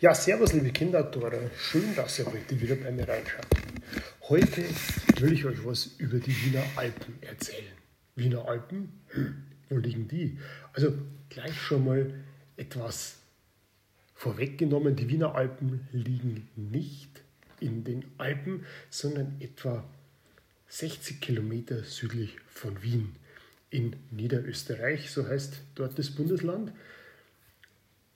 Ja, servus liebe Kindertore. Schön, dass ihr heute wieder bei mir reinschaut. Heute will ich euch was über die Wiener Alpen erzählen. Wiener Alpen? Hm, wo liegen die? Also gleich schon mal etwas vorweggenommen. Die Wiener Alpen liegen nicht in den Alpen, sondern etwa 60 Kilometer südlich von Wien in Niederösterreich, so heißt dort das Bundesland.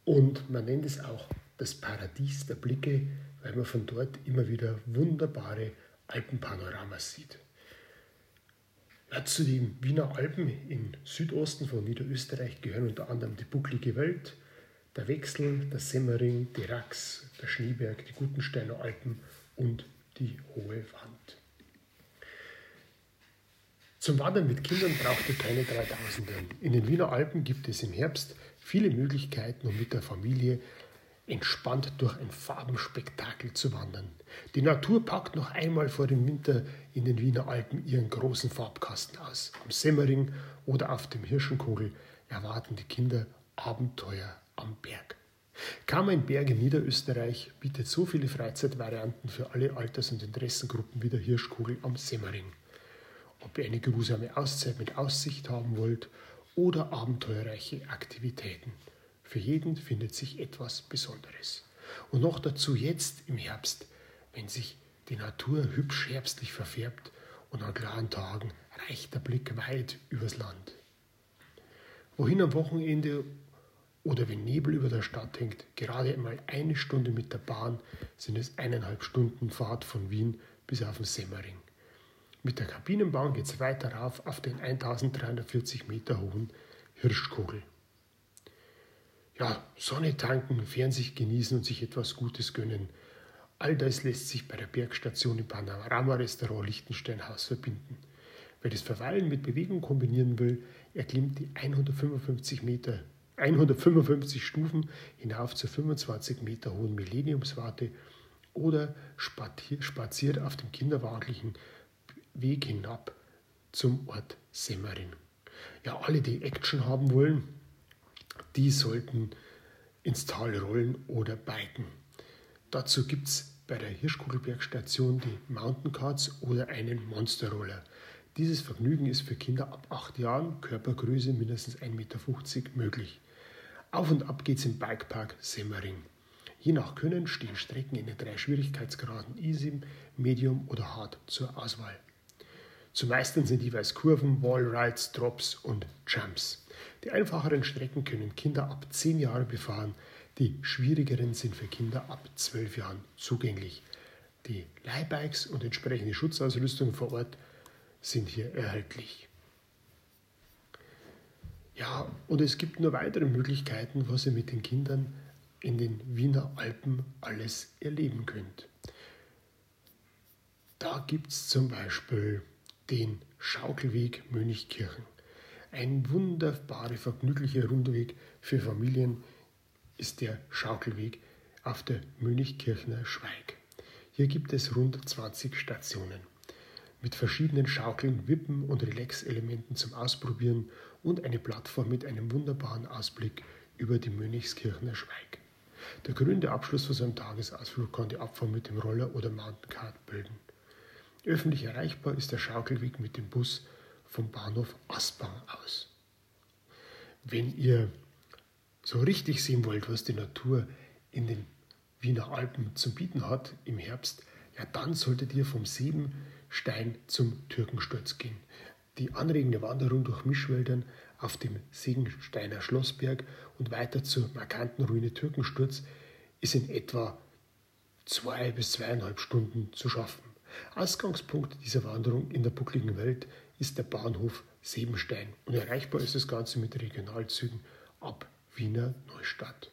Und man nennt es auch das Paradies der Blicke, weil man von dort immer wieder wunderbare Alpenpanoramas sieht. Ja, zu den Wiener Alpen im Südosten von Niederösterreich gehören unter anderem die Bucklige Welt, der Wechsel, der Semmering, die Rax, der Schneeberg, die Gutensteiner Alpen und die Hohe Wand. Zum Wandern mit Kindern braucht ihr keine 3000er. In den Wiener Alpen gibt es im Herbst viele Möglichkeiten, um mit der Familie entspannt durch ein Farbenspektakel zu wandern. Die Natur packt noch einmal vor dem Winter in den Wiener Alpen ihren großen Farbkasten aus. Am Semmering oder auf dem Hirschenkogel erwarten die Kinder Abenteuer am Berg. Kaum ein Berg in Niederösterreich bietet so viele Freizeitvarianten für alle Alters- und Interessengruppen wie der Hirschkogel am Semmering. Ob ihr eine geruhsame Auszeit mit Aussicht haben wollt oder abenteuerreiche Aktivitäten. Für jeden findet sich etwas Besonderes. Und noch dazu jetzt im Herbst, wenn sich die Natur hübsch herbstlich verfärbt und an klaren Tagen reicht der Blick weit übers Land. Wohin am Wochenende oder wenn Nebel über der Stadt hängt, gerade einmal eine Stunde mit der Bahn sind es eineinhalb Stunden Fahrt von Wien bis auf den Semmering. Mit der Kabinenbahn geht es weiter rauf auf den 1340 Meter hohen Hirschkogel ja, Sonne tanken, Fernsehen genießen und sich etwas Gutes gönnen. All das lässt sich bei der Bergstation im Panorama-Restaurant Lichtensteinhaus verbinden. Wer das Verweilen mit Bewegung kombinieren will, erklimmt die 155 Meter 155 Stufen hinauf zur 25 Meter hohen Millenniumswarte oder spaziert auf dem kinderwaglichen Weg hinab zum Ort Semmering. Ja, alle, die Action haben wollen, die sollten ins Tal rollen oder biken. Dazu gibt es bei der Hirschkugelbergstation die Mountain Cards oder einen Monsterroller. Dieses Vergnügen ist für Kinder ab 8 Jahren, Körpergröße mindestens 1,50 Meter möglich. Auf und ab geht's im Bikepark Semmering. Je nach Können stehen Strecken in den drei Schwierigkeitsgraden Easy, Medium oder Hard zur Auswahl. Zu meistern sind jeweils Kurven, Wallrides, Drops und Jumps. Die einfacheren Strecken können Kinder ab 10 Jahren befahren, die schwierigeren sind für Kinder ab 12 Jahren zugänglich. Die Leihbikes und entsprechende Schutzausrüstung vor Ort sind hier erhältlich. Ja, und es gibt nur weitere Möglichkeiten, was ihr mit den Kindern in den Wiener Alpen alles erleben könnt. Da gibt es zum Beispiel den Schaukelweg Mönchkirchen. Ein wunderbarer, vergnüglicher Rundweg für Familien ist der Schaukelweg auf der Mönchkirchner Schweig. Hier gibt es rund 20 Stationen mit verschiedenen Schaukeln, Wippen und Relax-Elementen zum Ausprobieren und eine Plattform mit einem wunderbaren Ausblick über die Mönchskirchner Schweig. Der grüne Abschluss von so einem Tagesausflug kann die Abfahrt mit dem Roller oder Mountaincar bilden. Öffentlich erreichbar ist der Schaukelweg mit dem Bus vom Bahnhof Aspang aus. Wenn ihr so richtig sehen wollt, was die Natur in den Wiener Alpen zu bieten hat im Herbst, ja dann solltet ihr vom Sebenstein zum Türkensturz gehen. Die anregende Wanderung durch Mischwäldern auf dem Segensteiner Schlossberg und weiter zur markanten Ruine Türkensturz ist in etwa zwei bis zweieinhalb Stunden zu schaffen. Ausgangspunkt dieser Wanderung in der buckligen Welt ist der Bahnhof Sebenstein und erreichbar ist das Ganze mit Regionalzügen ab Wiener Neustadt.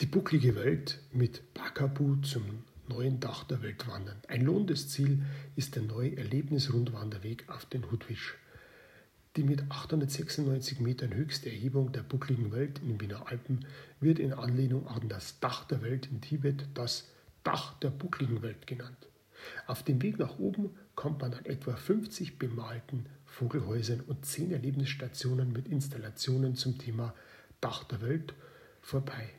Die bucklige Welt mit Bakabu zum neuen Dach der Welt wandern. Ein lohnendes Ziel ist der neue Erlebnisrundwanderweg auf den Hudwisch. Die mit 896 Metern höchste Erhebung der buckligen Welt in den Wiener Alpen wird in Anlehnung an das Dach der Welt in Tibet das Dach der buckligen Welt genannt. Auf dem Weg nach oben kommt man an etwa 50 bemalten Vogelhäusern und 10 Erlebnisstationen mit Installationen zum Thema Dach der Welt vorbei.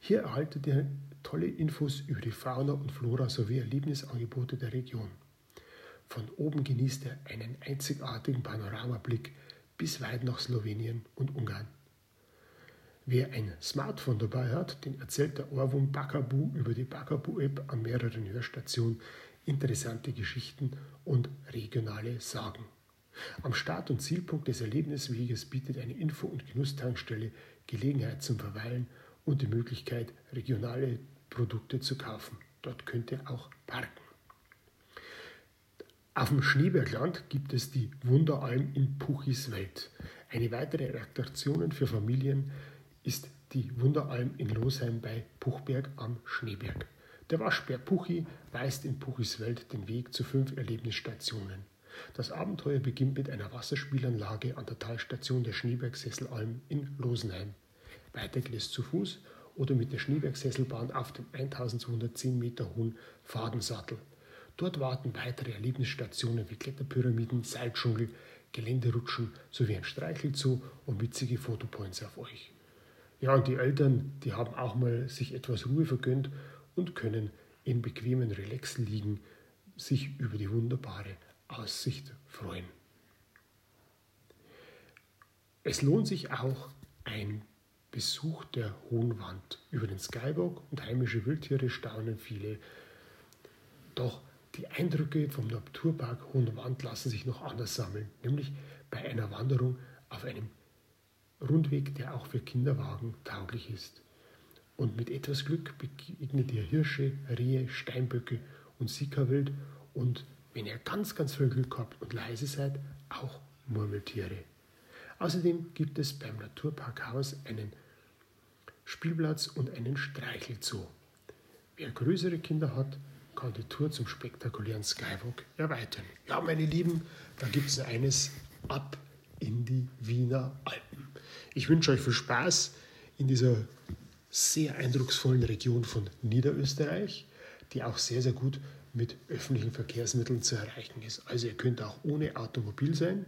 Hier erhaltet ihr tolle Infos über die Fauna und Flora sowie Erlebnisangebote der Region. Von oben genießt ihr einen einzigartigen Panoramablick bis weit nach Slowenien und Ungarn. Wer ein Smartphone dabei hat, den erzählt der Ohrwurm Bakabu über die Bakabu-App an mehreren Hörstationen interessante Geschichten und regionale Sagen. Am Start- und Zielpunkt des Erlebnisweges bietet eine Info- und Genusstankstelle Gelegenheit zum Verweilen und die Möglichkeit, regionale Produkte zu kaufen. Dort könnt ihr auch parken. Auf dem Schneebergland gibt es die Wunderalm in Puchis Welt. Eine weitere Attraktion für Familien ist die Wunderalm in Losheim bei Puchberg am Schneeberg. Der Waschbär Puchi weist in Puchis Welt den Weg zu fünf Erlebnisstationen. Das Abenteuer beginnt mit einer Wasserspielanlage an der Talstation der Schneebergsesselalm in Losenheim. Weiter geht es zu Fuß oder mit der Schneebergsesselbahn auf dem 1210 Meter hohen Fadensattel. Dort warten weitere Erlebnisstationen wie Kletterpyramiden, Seildschungel, Geländerutschen sowie ein Streichelzoo und witzige Fotopoints auf euch. Ja, und die Eltern, die haben auch mal sich etwas Ruhe vergönnt und können in bequemen Relax liegen, sich über die wunderbare Aussicht freuen. Es lohnt sich auch ein Besuch der Hohen Wand. Über den Skywalk und heimische Wildtiere staunen viele. Doch die Eindrücke vom Naturpark Hohen Wand lassen sich noch anders sammeln, nämlich bei einer Wanderung auf einem Rundweg, der auch für Kinderwagen tauglich ist. Und mit etwas Glück begegnet ihr Hirsche, Rehe, Steinböcke und Sikawild und wenn ihr ganz, ganz viel Glück habt und leise seid, auch Murmeltiere. Außerdem gibt es beim Naturparkhaus einen Spielplatz und einen Streichelzoo. Wer größere Kinder hat, kann die Tour zum spektakulären Skywalk erweitern. Ja, meine Lieben, da gibt es eines ab in die Wiener Alpen. Ich wünsche euch viel Spaß in dieser sehr eindrucksvollen Region von Niederösterreich, die auch sehr, sehr gut mit öffentlichen Verkehrsmitteln zu erreichen ist. Also ihr könnt auch ohne Automobil sein.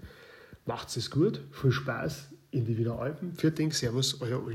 Macht es gut, viel Spaß in die Wiener Alpen. Vierting, Servus, euer Uli.